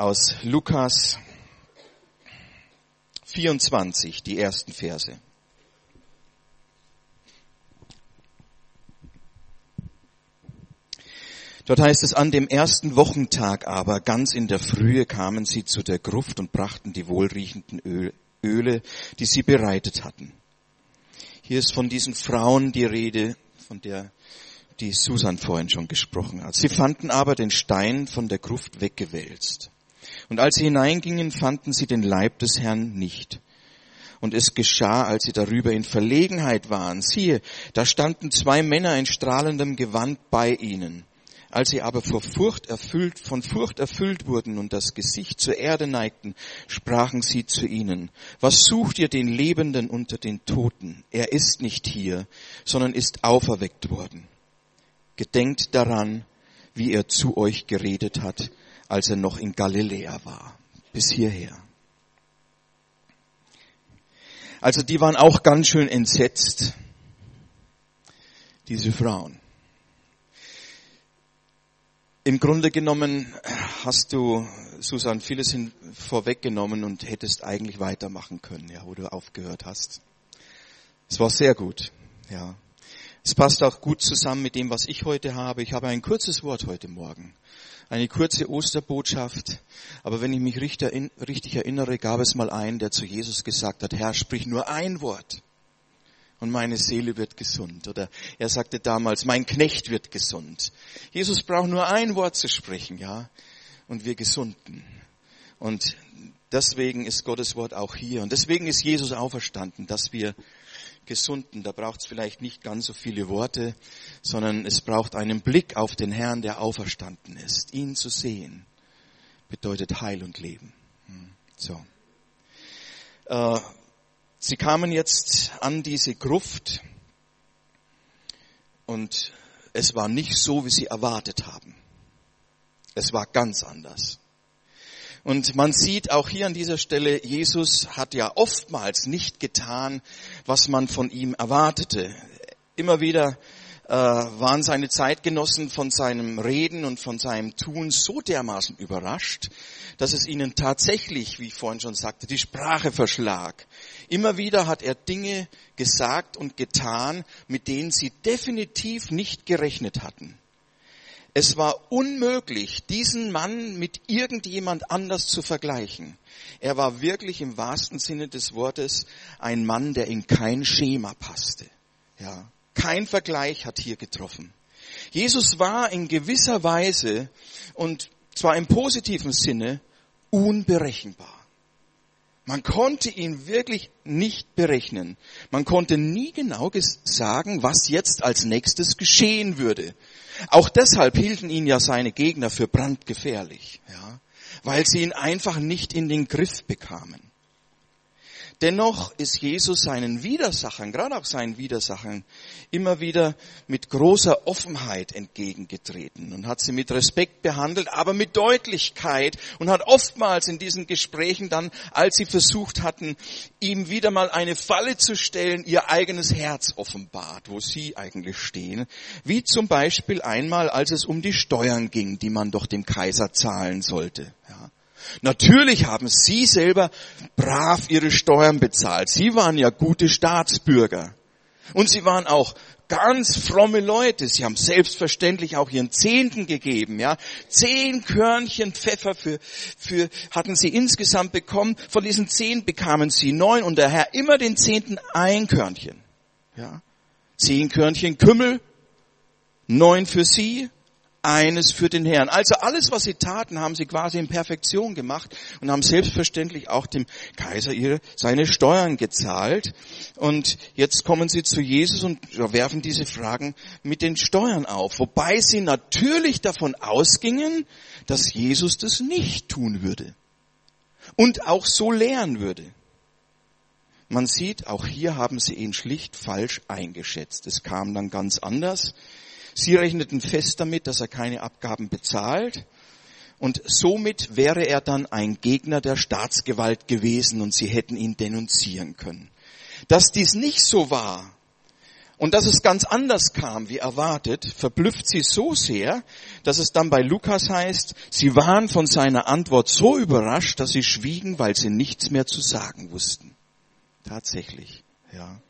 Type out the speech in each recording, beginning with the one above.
aus Lukas 24, die ersten Verse. Dort heißt es, an dem ersten Wochentag aber, ganz in der Frühe, kamen sie zu der Gruft und brachten die wohlriechenden Öle, die sie bereitet hatten. Hier ist von diesen Frauen die Rede, von der die Susan vorhin schon gesprochen hat. Sie fanden aber den Stein von der Gruft weggewälzt. Und als sie hineingingen, fanden sie den Leib des Herrn nicht. Und es geschah, als sie darüber in Verlegenheit waren. Siehe, da standen zwei Männer in strahlendem Gewand bei ihnen. Als sie aber vor Furcht erfüllt, von Furcht erfüllt wurden und das Gesicht zur Erde neigten, sprachen sie zu ihnen, was sucht ihr den Lebenden unter den Toten? Er ist nicht hier, sondern ist auferweckt worden. Gedenkt daran, wie er zu euch geredet hat, als er noch in Galiläa war. Bis hierher. Also die waren auch ganz schön entsetzt, diese Frauen. Im Grunde genommen hast du, Susan, vieles vorweggenommen und hättest eigentlich weitermachen können, ja, wo du aufgehört hast. Es war sehr gut, ja. Es passt auch gut zusammen mit dem, was ich heute habe. Ich habe ein kurzes Wort heute Morgen. Eine kurze Osterbotschaft. Aber wenn ich mich richtig erinnere, gab es mal einen, der zu Jesus gesagt hat, Herr, sprich nur ein Wort und meine Seele wird gesund. Oder er sagte damals, mein Knecht wird gesund. Jesus braucht nur ein Wort zu sprechen, ja, und wir gesunden. Und deswegen ist Gottes Wort auch hier. Und deswegen ist Jesus auferstanden, dass wir gesunden. Da braucht es vielleicht nicht ganz so viele Worte, sondern es braucht einen Blick auf den Herrn, der auferstanden ist. Ihn zu sehen bedeutet Heil und Leben. Hm, so. Äh, Sie kamen jetzt an diese Gruft und es war nicht so, wie sie erwartet haben. Es war ganz anders. Und man sieht auch hier an dieser Stelle, Jesus hat ja oftmals nicht getan, was man von ihm erwartete. Immer wieder äh, waren seine Zeitgenossen von seinem Reden und von seinem Tun so dermaßen überrascht, dass es ihnen tatsächlich, wie ich vorhin schon sagte, die Sprache verschlag. Immer wieder hat er Dinge gesagt und getan, mit denen sie definitiv nicht gerechnet hatten. Es war unmöglich, diesen Mann mit irgendjemand anders zu vergleichen. Er war wirklich im wahrsten Sinne des Wortes ein Mann, der in kein Schema passte. Ja, kein Vergleich hat hier getroffen. Jesus war in gewisser Weise und zwar im positiven Sinne unberechenbar. Man konnte ihn wirklich nicht berechnen. Man konnte nie genau sagen, was jetzt als nächstes geschehen würde. Auch deshalb hielten ihn ja seine Gegner für brandgefährlich, ja, weil sie ihn einfach nicht in den Griff bekamen. Dennoch ist Jesus seinen Widersachern, gerade auch seinen Widersachern, immer wieder mit großer Offenheit entgegengetreten und hat sie mit Respekt behandelt, aber mit Deutlichkeit und hat oftmals in diesen Gesprächen dann, als sie versucht hatten, ihm wieder mal eine Falle zu stellen, ihr eigenes Herz offenbart, wo sie eigentlich stehen. Wie zum Beispiel einmal, als es um die Steuern ging, die man doch dem Kaiser zahlen sollte. Ja. Natürlich haben Sie selber brav Ihre Steuern bezahlt. Sie waren ja gute Staatsbürger. Und Sie waren auch ganz fromme Leute. Sie haben selbstverständlich auch ihren Zehnten gegeben, ja. Zehn Körnchen Pfeffer für, für, hatten sie insgesamt bekommen. Von diesen zehn bekamen sie neun und der Herr immer den Zehnten ein Körnchen, ja. Zehn Körnchen Kümmel, neun für sie, eines für den Herrn. Also alles, was sie taten, haben sie quasi in Perfektion gemacht und haben selbstverständlich auch dem Kaiser ihre, seine Steuern gezahlt. Und jetzt kommen sie zu Jesus und werfen diese Fragen mit den Steuern auf. Wobei sie natürlich davon ausgingen, dass Jesus das nicht tun würde. Und auch so lehren würde. Man sieht, auch hier haben sie ihn schlicht falsch eingeschätzt. Es kam dann ganz anders. Sie rechneten fest damit, dass er keine Abgaben bezahlt und somit wäre er dann ein Gegner der Staatsgewalt gewesen und sie hätten ihn denunzieren können. Dass dies nicht so war Und dass es ganz anders kam, wie erwartet, verblüfft sie so sehr, dass es dann bei Lukas heißt, sie waren von seiner Antwort so überrascht, dass sie schwiegen, weil sie nichts mehr zu sagen wussten. Tatsächlich, ja.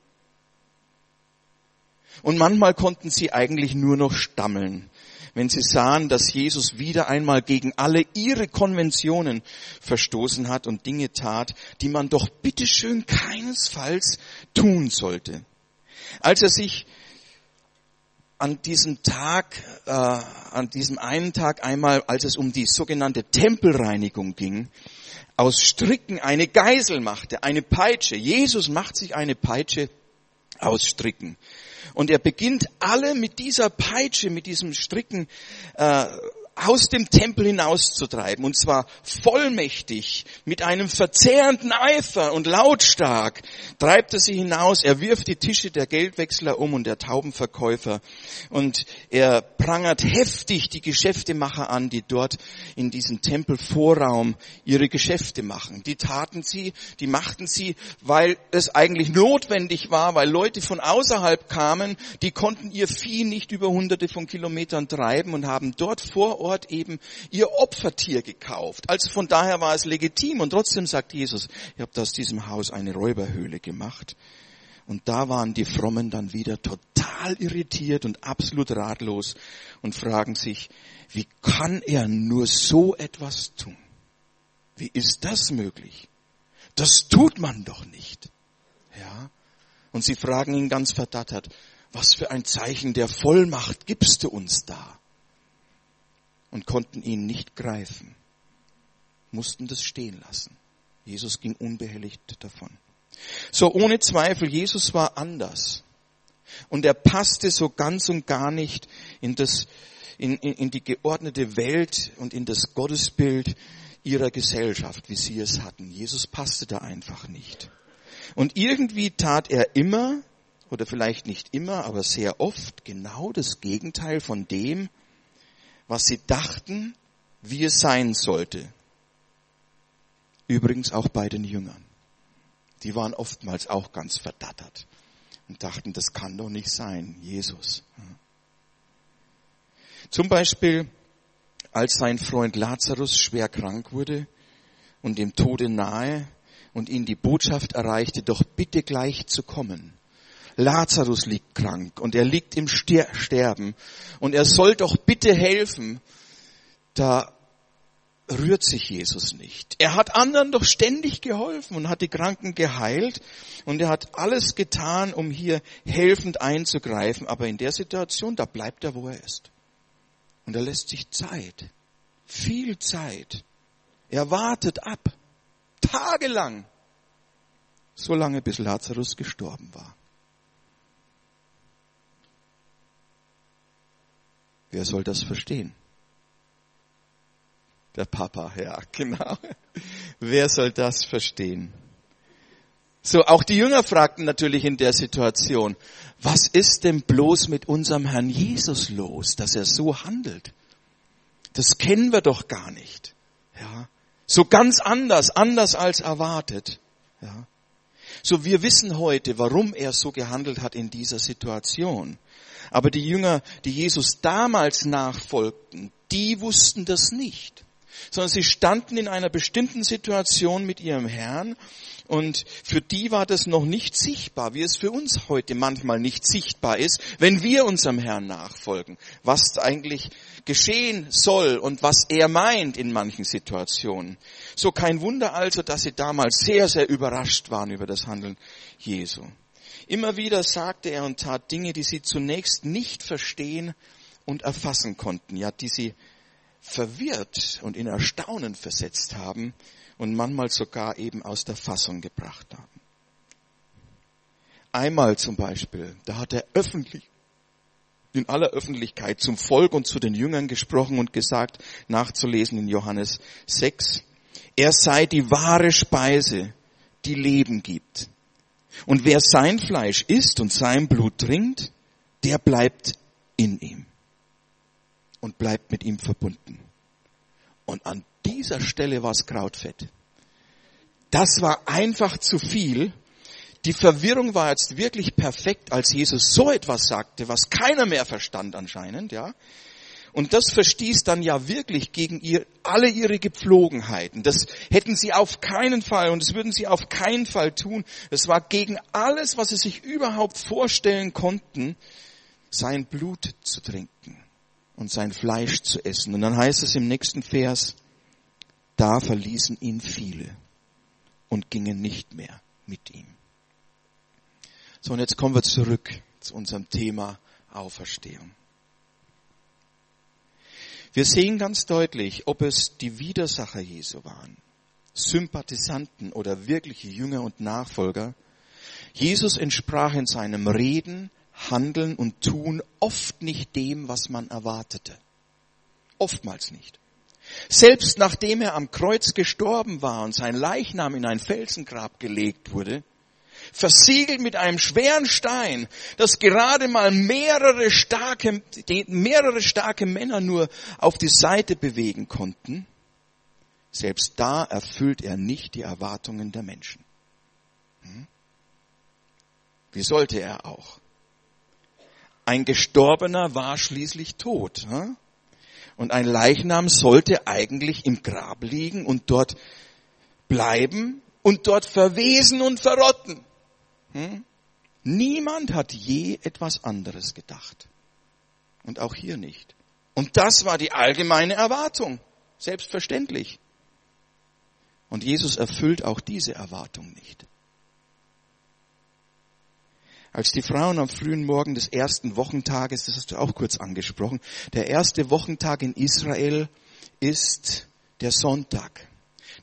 Und manchmal konnten sie eigentlich nur noch stammeln, wenn sie sahen, dass Jesus wieder einmal gegen alle ihre Konventionen verstoßen hat und Dinge tat, die man doch bitteschön keinesfalls tun sollte. Als er sich an diesem Tag, äh, an diesem einen Tag einmal, als es um die sogenannte Tempelreinigung ging, aus Stricken eine Geisel machte, eine Peitsche. Jesus macht sich eine Peitsche aus Stricken. Und er beginnt alle mit dieser Peitsche, mit diesem Stricken äh, aus dem Tempel hinauszutreiben. Und zwar vollmächtig, mit einem verzehrenden Eifer und lautstark treibt er sie hinaus. Er wirft die Tische der Geldwechsler um und der Taubenverkäufer. Und er prangert heftig die Geschäftemacher an, die dort in diesem Tempelvorraum ihre Geschäfte machen. Die taten sie, die machten sie, weil es eigentlich notwendig war, weil Leute von außerhalb kamen, die konnten ihr Vieh nicht über hunderte von Kilometern treiben und haben dort vor Ort Ort eben ihr Opfertier gekauft. Also von daher war es legitim und trotzdem sagt Jesus, ihr habt aus diesem Haus eine Räuberhöhle gemacht. Und da waren die Frommen dann wieder total irritiert und absolut ratlos und fragen sich, wie kann er nur so etwas tun? Wie ist das möglich? Das tut man doch nicht. Ja? Und sie fragen ihn ganz verdattert, was für ein Zeichen der Vollmacht gibst du uns da? Und konnten ihn nicht greifen, mussten das stehen lassen. Jesus ging unbehelligt davon. So ohne Zweifel, Jesus war anders. Und er passte so ganz und gar nicht in, das, in, in, in die geordnete Welt und in das Gottesbild ihrer Gesellschaft, wie sie es hatten. Jesus passte da einfach nicht. Und irgendwie tat er immer, oder vielleicht nicht immer, aber sehr oft genau das Gegenteil von dem, was sie dachten, wie es sein sollte. Übrigens auch bei den Jüngern. Die waren oftmals auch ganz verdattert und dachten, das kann doch nicht sein, Jesus. Zum Beispiel, als sein Freund Lazarus schwer krank wurde und dem Tode nahe und ihn die Botschaft erreichte, doch bitte gleich zu kommen. Lazarus liegt krank und er liegt im Sterben und er soll doch bitte helfen. Da rührt sich Jesus nicht. Er hat anderen doch ständig geholfen und hat die Kranken geheilt und er hat alles getan, um hier helfend einzugreifen. Aber in der Situation, da bleibt er, wo er ist. Und er lässt sich Zeit. Viel Zeit. Er wartet ab. Tagelang. So lange, bis Lazarus gestorben war. Wer soll das verstehen? Der Papa, ja, genau. Wer soll das verstehen? So, auch die Jünger fragten natürlich in der Situation, was ist denn bloß mit unserem Herrn Jesus los, dass er so handelt? Das kennen wir doch gar nicht. Ja. So ganz anders, anders als erwartet. Ja. So, wir wissen heute, warum er so gehandelt hat in dieser Situation. Aber die Jünger, die Jesus damals nachfolgten, die wussten das nicht. Sondern sie standen in einer bestimmten Situation mit ihrem Herrn und für die war das noch nicht sichtbar, wie es für uns heute manchmal nicht sichtbar ist, wenn wir unserem Herrn nachfolgen, was eigentlich geschehen soll und was er meint in manchen Situationen. So kein Wunder also, dass sie damals sehr, sehr überrascht waren über das Handeln Jesu. Immer wieder sagte er und tat Dinge, die sie zunächst nicht verstehen und erfassen konnten, ja, die sie verwirrt und in Erstaunen versetzt haben und manchmal sogar eben aus der Fassung gebracht haben. Einmal zum Beispiel, da hat er öffentlich, in aller Öffentlichkeit zum Volk und zu den Jüngern gesprochen und gesagt, nachzulesen in Johannes 6, er sei die wahre Speise, die Leben gibt. Und wer sein Fleisch isst und sein Blut trinkt, der bleibt in ihm und bleibt mit ihm verbunden. Und an dieser Stelle war es Krautfett. Das war einfach zu viel. Die Verwirrung war jetzt wirklich perfekt, als Jesus so etwas sagte, was keiner mehr verstand anscheinend, ja. Und das verstieß dann ja wirklich gegen ihr, alle ihre Gepflogenheiten. Das hätten sie auf keinen Fall und das würden sie auf keinen Fall tun. Es war gegen alles, was sie sich überhaupt vorstellen konnten, sein Blut zu trinken und sein Fleisch zu essen. Und dann heißt es im nächsten Vers, da verließen ihn viele und gingen nicht mehr mit ihm. So, und jetzt kommen wir zurück zu unserem Thema Auferstehung. Wir sehen ganz deutlich, ob es die Widersacher Jesu waren, Sympathisanten oder wirkliche Jünger und Nachfolger. Jesus entsprach in seinem Reden, Handeln und Tun oft nicht dem, was man erwartete. Oftmals nicht. Selbst nachdem er am Kreuz gestorben war und sein Leichnam in ein Felsengrab gelegt wurde, versiegelt mit einem schweren Stein, das gerade mal mehrere starke, mehrere starke Männer nur auf die Seite bewegen konnten, selbst da erfüllt er nicht die Erwartungen der Menschen. Hm? Wie sollte er auch? Ein Gestorbener war schließlich tot. Hm? Und ein Leichnam sollte eigentlich im Grab liegen und dort bleiben und dort verwesen und verrotten. Hm? Niemand hat je etwas anderes gedacht. Und auch hier nicht. Und das war die allgemeine Erwartung. Selbstverständlich. Und Jesus erfüllt auch diese Erwartung nicht. Als die Frauen am frühen Morgen des ersten Wochentages, das hast du auch kurz angesprochen, der erste Wochentag in Israel ist der Sonntag.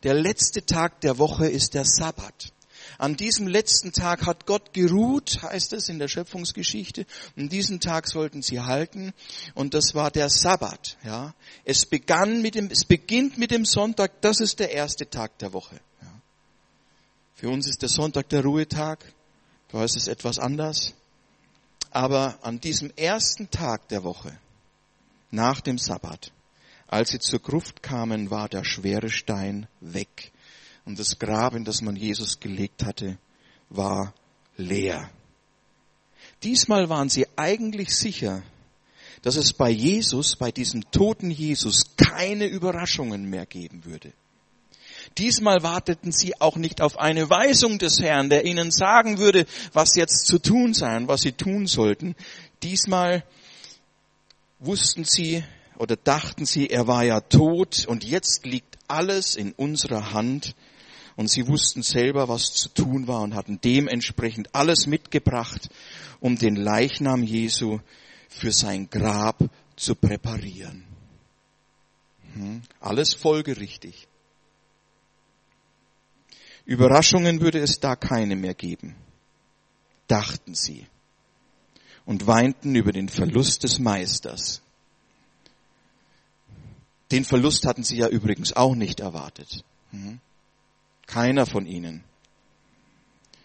Der letzte Tag der Woche ist der Sabbat. An diesem letzten Tag hat Gott geruht, heißt es in der Schöpfungsgeschichte. Und diesen Tag sollten sie halten. Und das war der Sabbat, ja. Es begann mit dem, es beginnt mit dem Sonntag. Das ist der erste Tag der Woche. Ja. Für uns ist der Sonntag der Ruhetag. Da ist es etwas anders. Aber an diesem ersten Tag der Woche, nach dem Sabbat, als sie zur Gruft kamen, war der schwere Stein weg und das Grab, in das man Jesus gelegt hatte, war leer. Diesmal waren sie eigentlich sicher, dass es bei Jesus, bei diesem toten Jesus, keine Überraschungen mehr geben würde. Diesmal warteten sie auch nicht auf eine Weisung des Herrn, der ihnen sagen würde, was jetzt zu tun sei und was sie tun sollten. Diesmal wussten sie oder dachten sie, er war ja tot und jetzt liegt alles in unserer Hand und sie wussten selber, was zu tun war und hatten dementsprechend alles mitgebracht, um den Leichnam Jesu für sein Grab zu präparieren. Hm? Alles folgerichtig. Überraschungen würde es da keine mehr geben, dachten sie und weinten über den Verlust des Meisters. Den Verlust hatten sie ja übrigens auch nicht erwartet. Hm? Keiner von ihnen.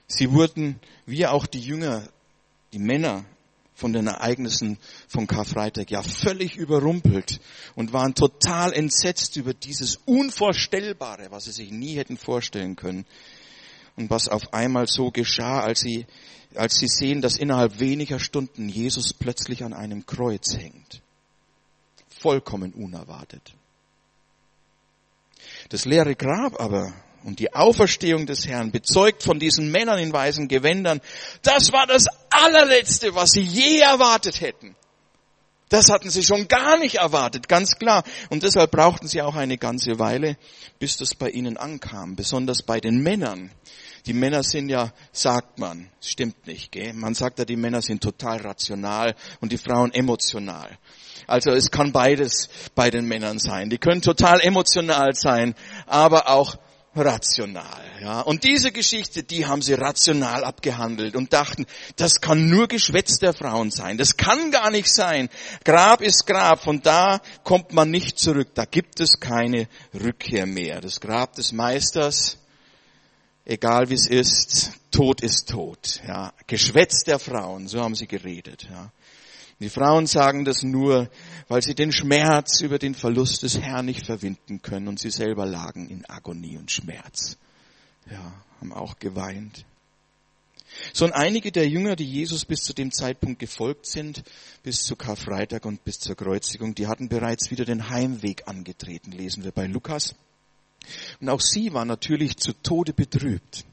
Sie wurden, wie auch die Jünger, die Männer von den Ereignissen von Karfreitag, ja völlig überrumpelt und waren total entsetzt über dieses Unvorstellbare, was sie sich nie hätten vorstellen können. Und was auf einmal so geschah, als sie, als sie sehen, dass innerhalb weniger Stunden Jesus plötzlich an einem Kreuz hängt. Vollkommen unerwartet. Das leere Grab aber und die Auferstehung des Herrn, bezeugt von diesen Männern in weißen Gewändern, das war das allerletzte, was sie je erwartet hätten. Das hatten sie schon gar nicht erwartet, ganz klar. Und deshalb brauchten sie auch eine ganze Weile, bis das bei ihnen ankam, besonders bei den Männern. Die Männer sind ja, sagt man, stimmt nicht, gell? Man sagt ja, die Männer sind total rational und die Frauen emotional. Also es kann beides bei den Männern sein. Die können total emotional sein, aber auch rational. Ja. Und diese Geschichte, die haben sie rational abgehandelt und dachten, das kann nur Geschwätz der Frauen sein. Das kann gar nicht sein. Grab ist Grab. Von da kommt man nicht zurück. Da gibt es keine Rückkehr mehr. Das Grab des Meisters, egal wie es ist, Tod ist tot. Ja. Geschwätz der Frauen, so haben sie geredet. Ja. Die Frauen sagen das nur, weil sie den Schmerz über den Verlust des Herrn nicht verwinden können und sie selber lagen in Agonie und Schmerz. Ja, haben auch geweint. So und einige der Jünger, die Jesus bis zu dem Zeitpunkt gefolgt sind, bis zu Karfreitag und bis zur Kreuzigung, die hatten bereits wieder den Heimweg angetreten, lesen wir bei Lukas. Und auch sie waren natürlich zu Tode betrübt.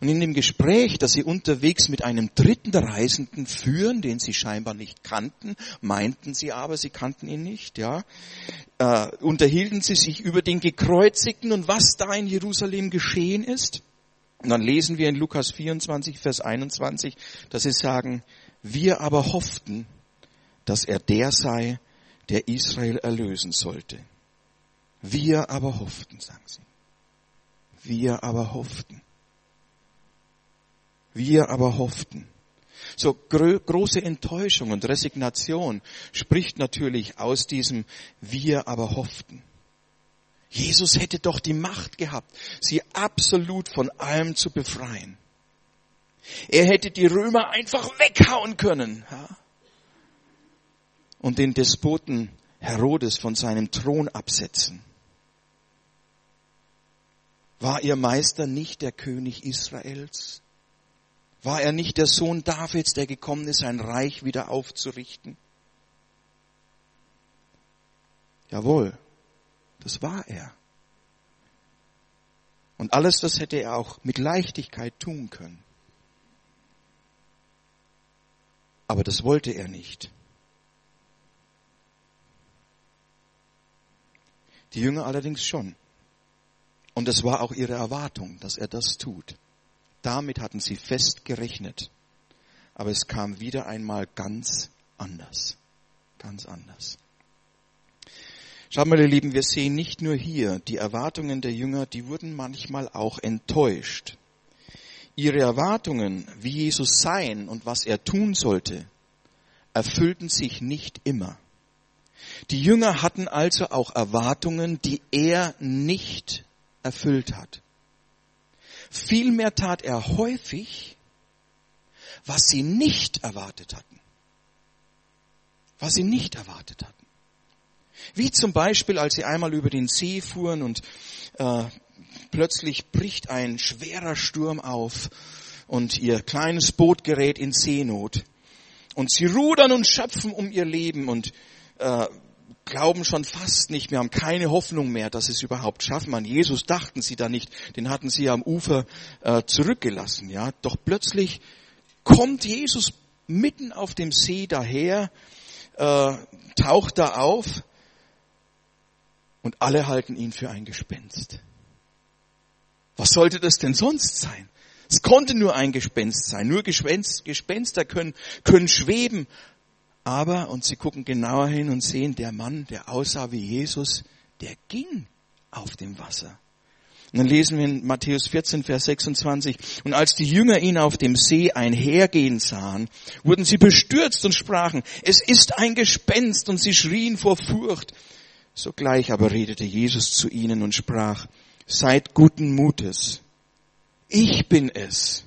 Und in dem Gespräch, das sie unterwegs mit einem dritten Reisenden führen, den sie scheinbar nicht kannten, meinten sie aber, sie kannten ihn nicht, ja, äh, unterhielten sie sich über den Gekreuzigten und was da in Jerusalem geschehen ist. Und dann lesen wir in Lukas 24, Vers 21, dass sie sagen, wir aber hofften, dass er der sei, der Israel erlösen sollte. Wir aber hofften, sagen sie. Wir aber hofften. Wir aber hofften. So große Enttäuschung und Resignation spricht natürlich aus diesem Wir aber hofften. Jesus hätte doch die Macht gehabt, sie absolut von allem zu befreien. Er hätte die Römer einfach weghauen können ja? und den Despoten Herodes von seinem Thron absetzen. War ihr Meister nicht der König Israels? War er nicht der Sohn Davids, der gekommen ist, sein Reich wieder aufzurichten? Jawohl, das war er. Und alles das hätte er auch mit Leichtigkeit tun können. Aber das wollte er nicht. Die Jünger allerdings schon. Und es war auch ihre Erwartung, dass er das tut. Damit hatten sie fest gerechnet. Aber es kam wieder einmal ganz anders. Ganz anders. Schaut mal, ihr Lieben, wir sehen nicht nur hier die Erwartungen der Jünger, die wurden manchmal auch enttäuscht. Ihre Erwartungen, wie Jesus sein und was er tun sollte, erfüllten sich nicht immer. Die Jünger hatten also auch Erwartungen, die er nicht erfüllt hat. Vielmehr tat er häufig, was sie nicht erwartet hatten. Was sie nicht erwartet hatten. Wie zum Beispiel, als sie einmal über den See fuhren und äh, plötzlich bricht ein schwerer Sturm auf und ihr kleines Boot gerät in Seenot. Und sie rudern und schöpfen um ihr Leben und äh, glauben schon fast nicht mehr, haben keine Hoffnung mehr, dass sie es überhaupt schaffen. An Jesus dachten sie da nicht, den hatten sie am Ufer äh, zurückgelassen. Ja, doch plötzlich kommt Jesus mitten auf dem See daher, äh, taucht da auf und alle halten ihn für ein Gespenst. Was sollte das denn sonst sein? Es konnte nur ein Gespenst sein. Nur Gespenster können, können schweben, aber, und sie gucken genauer hin und sehen, der Mann, der aussah wie Jesus, der ging auf dem Wasser. Und dann lesen wir in Matthäus 14, Vers 26, und als die Jünger ihn auf dem See einhergehen sahen, wurden sie bestürzt und sprachen, es ist ein Gespenst, und sie schrien vor Furcht. Sogleich aber redete Jesus zu ihnen und sprach, seid guten Mutes, ich bin es,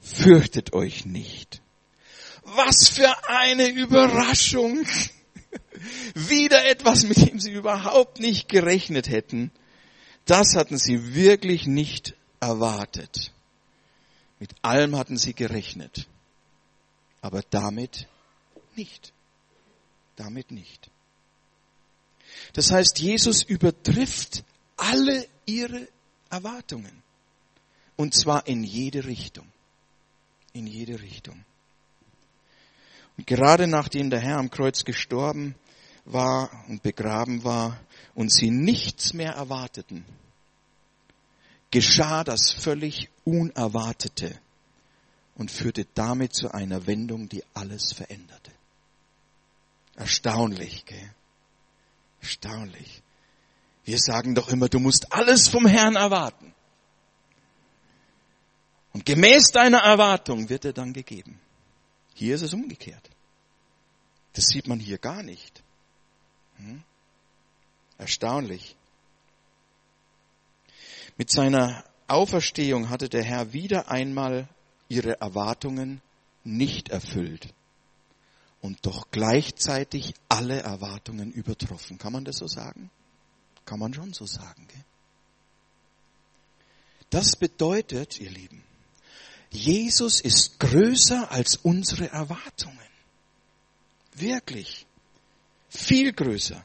fürchtet euch nicht. Was für eine Überraschung. Wieder etwas, mit dem sie überhaupt nicht gerechnet hätten. Das hatten sie wirklich nicht erwartet. Mit allem hatten sie gerechnet. Aber damit nicht. Damit nicht. Das heißt, Jesus übertrifft alle ihre Erwartungen. Und zwar in jede Richtung. In jede Richtung. Und gerade nachdem der Herr am Kreuz gestorben war und begraben war und sie nichts mehr erwarteten, geschah das völlig Unerwartete und führte damit zu einer Wendung, die alles veränderte. Erstaunlich, gell? Erstaunlich. Wir sagen doch immer, du musst alles vom Herrn erwarten. Und gemäß deiner Erwartung wird er dann gegeben. Hier ist es umgekehrt. Das sieht man hier gar nicht. Hm? Erstaunlich. Mit seiner Auferstehung hatte der Herr wieder einmal ihre Erwartungen nicht erfüllt und doch gleichzeitig alle Erwartungen übertroffen. Kann man das so sagen? Kann man schon so sagen. Gell? Das bedeutet, ihr Lieben, Jesus ist größer als unsere Erwartungen. Wirklich. Viel größer.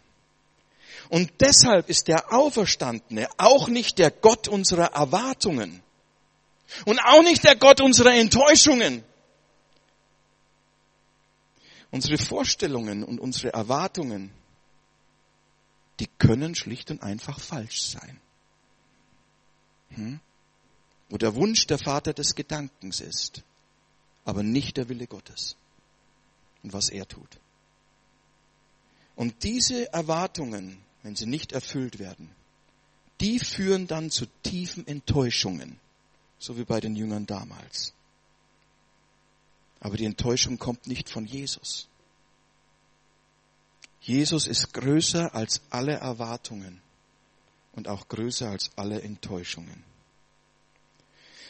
Und deshalb ist der Auferstandene auch nicht der Gott unserer Erwartungen und auch nicht der Gott unserer Enttäuschungen. Unsere Vorstellungen und unsere Erwartungen, die können schlicht und einfach falsch sein. Hm? Wo der Wunsch der Vater des Gedankens ist, aber nicht der Wille Gottes und was er tut. Und diese Erwartungen, wenn sie nicht erfüllt werden, die führen dann zu tiefen Enttäuschungen, so wie bei den Jüngern damals. Aber die Enttäuschung kommt nicht von Jesus. Jesus ist größer als alle Erwartungen und auch größer als alle Enttäuschungen.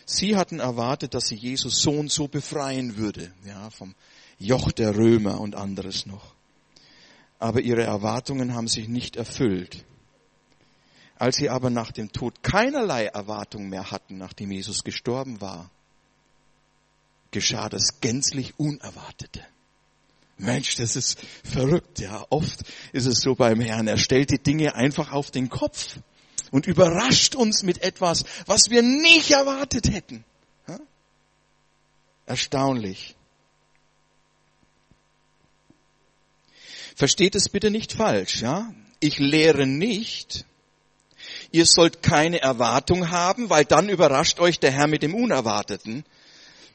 Sie hatten erwartet, dass sie Jesus so und so befreien würde, ja, vom Joch der Römer und anderes noch aber ihre Erwartungen haben sich nicht erfüllt. Als sie aber nach dem Tod keinerlei Erwartung mehr hatten, nachdem Jesus gestorben war, geschah das gänzlich Unerwartete. Mensch, das ist verrückt, ja. Oft ist es so beim Herrn. Er stellt die Dinge einfach auf den Kopf und überrascht uns mit etwas, was wir nicht erwartet hätten. Erstaunlich. Versteht es bitte nicht falsch, ja? Ich lehre nicht, ihr sollt keine Erwartung haben, weil dann überrascht euch der Herr mit dem Unerwarteten,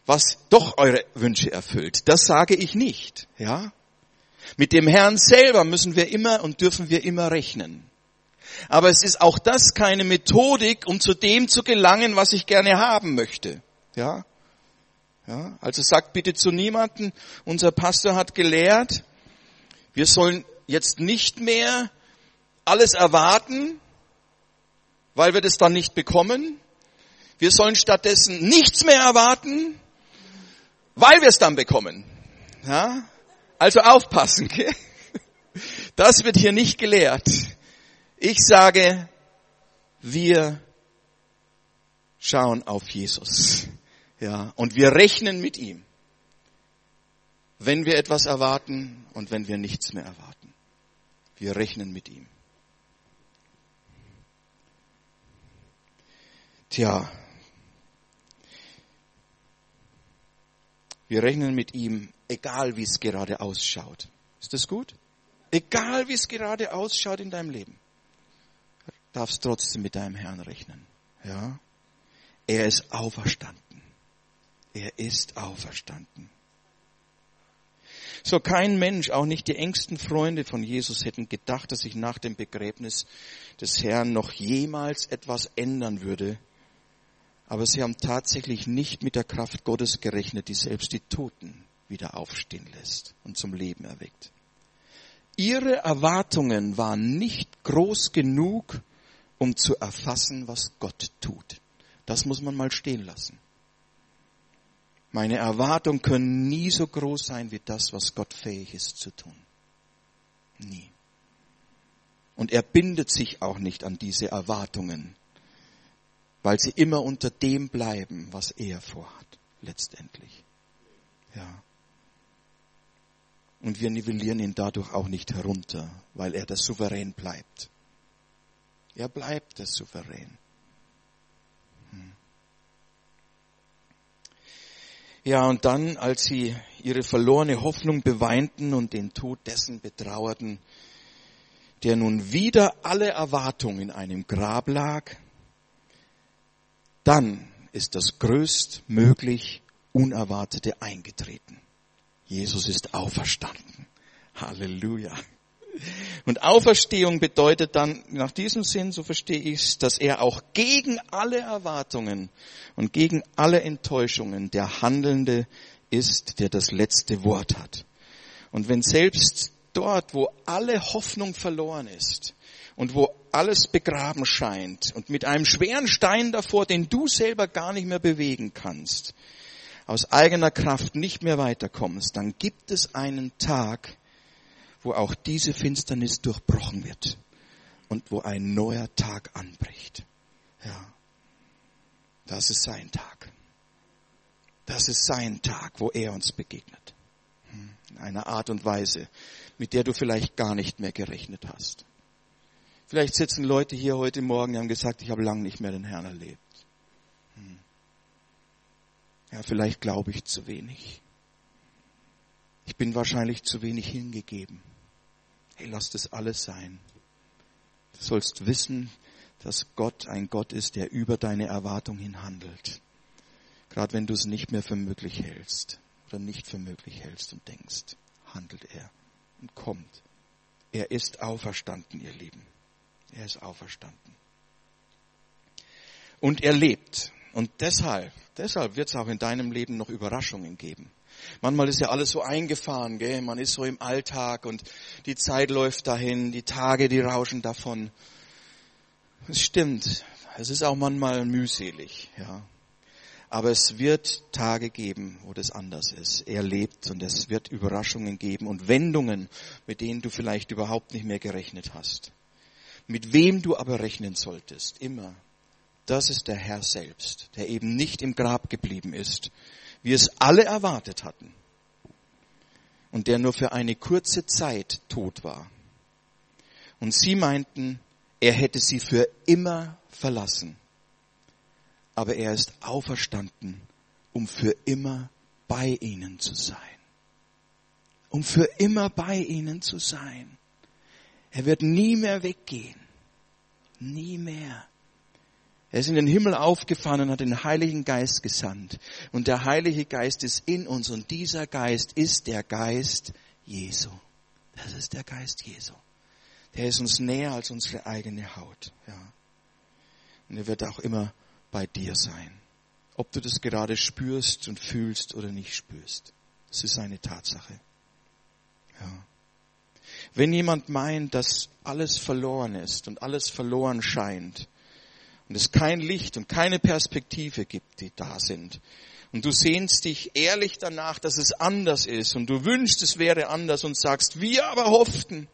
was doch eure Wünsche erfüllt. Das sage ich nicht, ja? Mit dem Herrn selber müssen wir immer und dürfen wir immer rechnen. Aber es ist auch das keine Methodik, um zu dem zu gelangen, was ich gerne haben möchte. Ja? Ja, also sagt bitte zu niemanden, unser Pastor hat gelehrt, wir sollen jetzt nicht mehr alles erwarten, weil wir das dann nicht bekommen. Wir sollen stattdessen nichts mehr erwarten, weil wir es dann bekommen. Ja? Also aufpassen. Okay? Das wird hier nicht gelehrt. Ich sage, wir schauen auf Jesus. Ja, und wir rechnen mit ihm wenn wir etwas erwarten und wenn wir nichts mehr erwarten. Wir rechnen mit ihm. Tja, wir rechnen mit ihm, egal wie es gerade ausschaut. Ist das gut? Egal wie es gerade ausschaut in deinem Leben, darfst trotzdem mit deinem Herrn rechnen. Ja? Er ist auferstanden. Er ist auferstanden. So kein Mensch, auch nicht die engsten Freunde von Jesus hätten gedacht, dass sich nach dem Begräbnis des Herrn noch jemals etwas ändern würde. Aber sie haben tatsächlich nicht mit der Kraft Gottes gerechnet, die selbst die Toten wieder aufstehen lässt und zum Leben erweckt. Ihre Erwartungen waren nicht groß genug, um zu erfassen, was Gott tut. Das muss man mal stehen lassen. Meine Erwartungen können nie so groß sein wie das, was Gott fähig ist zu tun. Nie. Und er bindet sich auch nicht an diese Erwartungen, weil sie immer unter dem bleiben, was er vorhat, letztendlich. Ja. Und wir nivellieren ihn dadurch auch nicht herunter, weil er der Souverän bleibt. Er bleibt der Souverän. Ja, und dann, als sie ihre verlorene Hoffnung beweinten und den Tod dessen betrauerten, der nun wieder alle Erwartungen in einem Grab lag, dann ist das größtmöglich Unerwartete eingetreten. Jesus ist auferstanden. Halleluja. Und Auferstehung bedeutet dann nach diesem Sinn, so verstehe ich es, dass er auch gegen alle Erwartungen und gegen alle Enttäuschungen der Handelnde ist, der das letzte Wort hat. Und wenn selbst dort, wo alle Hoffnung verloren ist und wo alles begraben scheint und mit einem schweren Stein davor, den du selber gar nicht mehr bewegen kannst, aus eigener Kraft nicht mehr weiterkommst, dann gibt es einen Tag, wo auch diese Finsternis durchbrochen wird und wo ein neuer Tag anbricht. Ja. Das ist sein Tag. Das ist sein Tag, wo er uns begegnet. Hm, in einer Art und Weise, mit der du vielleicht gar nicht mehr gerechnet hast. Vielleicht sitzen Leute hier heute Morgen, die haben gesagt, ich habe lange nicht mehr den Herrn erlebt. Hm. Ja, vielleicht glaube ich zu wenig. Ich bin wahrscheinlich zu wenig hingegeben. Hey, lass das alles sein. Du sollst wissen, dass Gott ein Gott ist, der über deine Erwartung hin handelt. Gerade wenn du es nicht mehr für möglich hältst oder nicht für möglich hältst und denkst, handelt er und kommt. Er ist auferstanden, ihr Lieben. Er ist auferstanden. Und er lebt. Und deshalb, deshalb wird es auch in deinem Leben noch Überraschungen geben. Manchmal ist ja alles so eingefahren, gell? man ist so im Alltag und die Zeit läuft dahin, die Tage, die rauschen davon. Es stimmt, es ist auch manchmal mühselig, ja. Aber es wird Tage geben, wo das anders ist. Er lebt und es wird Überraschungen geben und Wendungen, mit denen du vielleicht überhaupt nicht mehr gerechnet hast. Mit wem du aber rechnen solltest, immer, das ist der Herr selbst, der eben nicht im Grab geblieben ist, wie es alle erwartet hatten, und der nur für eine kurze Zeit tot war. Und sie meinten, er hätte sie für immer verlassen. Aber er ist auferstanden, um für immer bei ihnen zu sein. Um für immer bei ihnen zu sein. Er wird nie mehr weggehen. Nie mehr. Er ist in den Himmel aufgefahren und hat den Heiligen Geist gesandt. Und der Heilige Geist ist in uns und dieser Geist ist der Geist Jesu. Das ist der Geist Jesu. Der ist uns näher als unsere eigene Haut. Ja. Und er wird auch immer bei dir sein. Ob du das gerade spürst und fühlst oder nicht spürst. Das ist eine Tatsache. Ja. Wenn jemand meint, dass alles verloren ist und alles verloren scheint und es kein Licht und keine Perspektive gibt, die da sind, und du sehnst dich ehrlich danach, dass es anders ist und du wünschst, es wäre anders und sagst, wir aber hofften,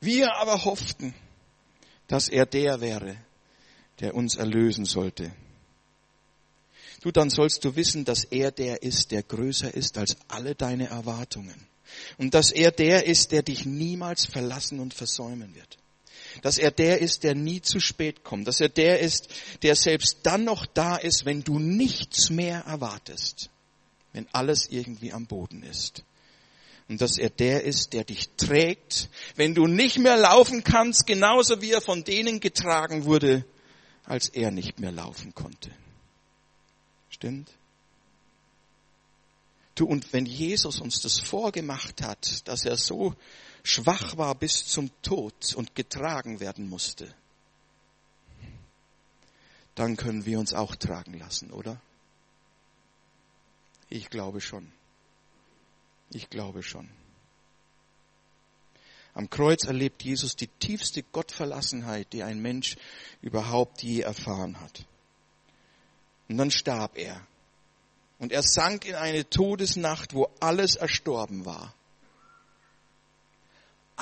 wir aber hofften, dass er der wäre, der uns erlösen sollte. Du, dann sollst du wissen, dass er der ist, der größer ist als alle deine Erwartungen. Und dass er der ist, der dich niemals verlassen und versäumen wird. Dass er der ist, der nie zu spät kommt. Dass er der ist, der selbst dann noch da ist, wenn du nichts mehr erwartest. Wenn alles irgendwie am Boden ist. Und dass er der ist, der dich trägt, wenn du nicht mehr laufen kannst, genauso wie er von denen getragen wurde, als er nicht mehr laufen konnte. Stimmt? Du, und wenn Jesus uns das vorgemacht hat, dass er so schwach war bis zum Tod und getragen werden musste, dann können wir uns auch tragen lassen, oder? Ich glaube schon. Ich glaube schon. Am Kreuz erlebt Jesus die tiefste Gottverlassenheit, die ein Mensch überhaupt je erfahren hat. Und dann starb er. Und er sank in eine Todesnacht, wo alles erstorben war.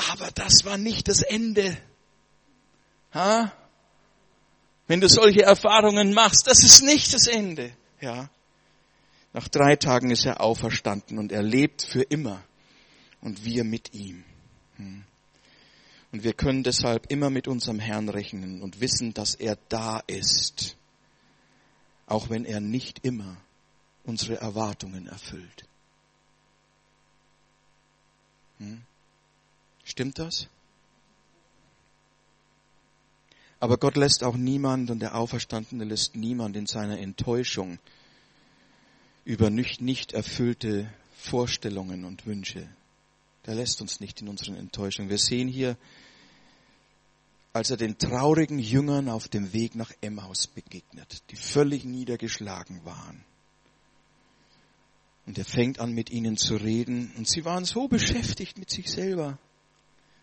Aber das war nicht das Ende. Ha? Wenn du solche Erfahrungen machst, das ist nicht das Ende. Ja. Nach drei Tagen ist er auferstanden und er lebt für immer. Und wir mit ihm. Hm. Und wir können deshalb immer mit unserem Herrn rechnen und wissen, dass er da ist. Auch wenn er nicht immer unsere Erwartungen erfüllt. Hm? Stimmt das? Aber Gott lässt auch niemand und der Auferstandene lässt niemand in seiner Enttäuschung über nicht, nicht erfüllte Vorstellungen und Wünsche. Der lässt uns nicht in unseren Enttäuschungen. Wir sehen hier, als er den traurigen Jüngern auf dem Weg nach Emmaus begegnet, die völlig niedergeschlagen waren. Und er fängt an mit ihnen zu reden und sie waren so beschäftigt mit sich selber.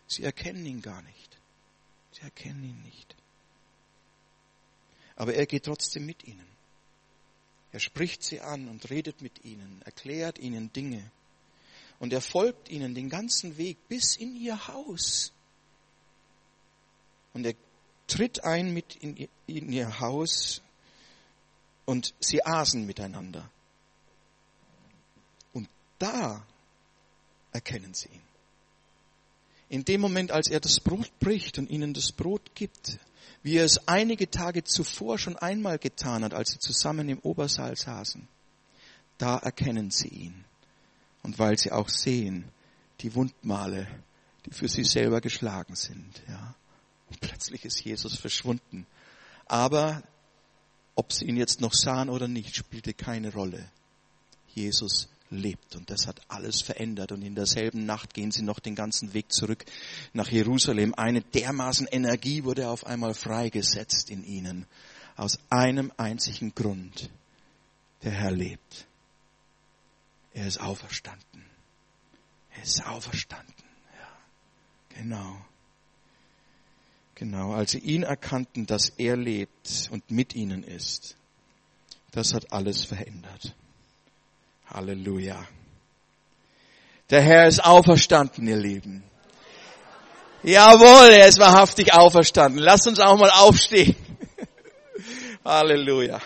Sie erkennen ihn gar nicht. Sie erkennen ihn nicht. Aber er geht trotzdem mit ihnen. Er spricht sie an und redet mit ihnen, erklärt ihnen Dinge. Und er folgt ihnen den ganzen Weg bis in ihr Haus. Und er tritt ein mit in ihr Haus und sie aßen miteinander. da erkennen sie ihn. In dem Moment, als er das Brot bricht und ihnen das Brot gibt, wie er es einige Tage zuvor schon einmal getan hat, als sie zusammen im Obersaal saßen, da erkennen sie ihn. Und weil sie auch sehen, die Wundmale, die für sie selber geschlagen sind, ja. Und plötzlich ist Jesus verschwunden. Aber ob sie ihn jetzt noch sahen oder nicht, spielte keine Rolle. Jesus lebt und das hat alles verändert und in derselben Nacht gehen sie noch den ganzen Weg zurück nach Jerusalem. Eine dermaßen Energie wurde auf einmal freigesetzt in ihnen aus einem einzigen Grund. Der Herr lebt. Er ist auferstanden. Er ist auferstanden. Ja, genau. Genau, als sie ihn erkannten, dass er lebt und mit ihnen ist, das hat alles verändert. Halleluja. Der Herr ist auferstanden, ihr Lieben. Jawohl, er ist wahrhaftig auferstanden. Lasst uns auch mal aufstehen. Halleluja.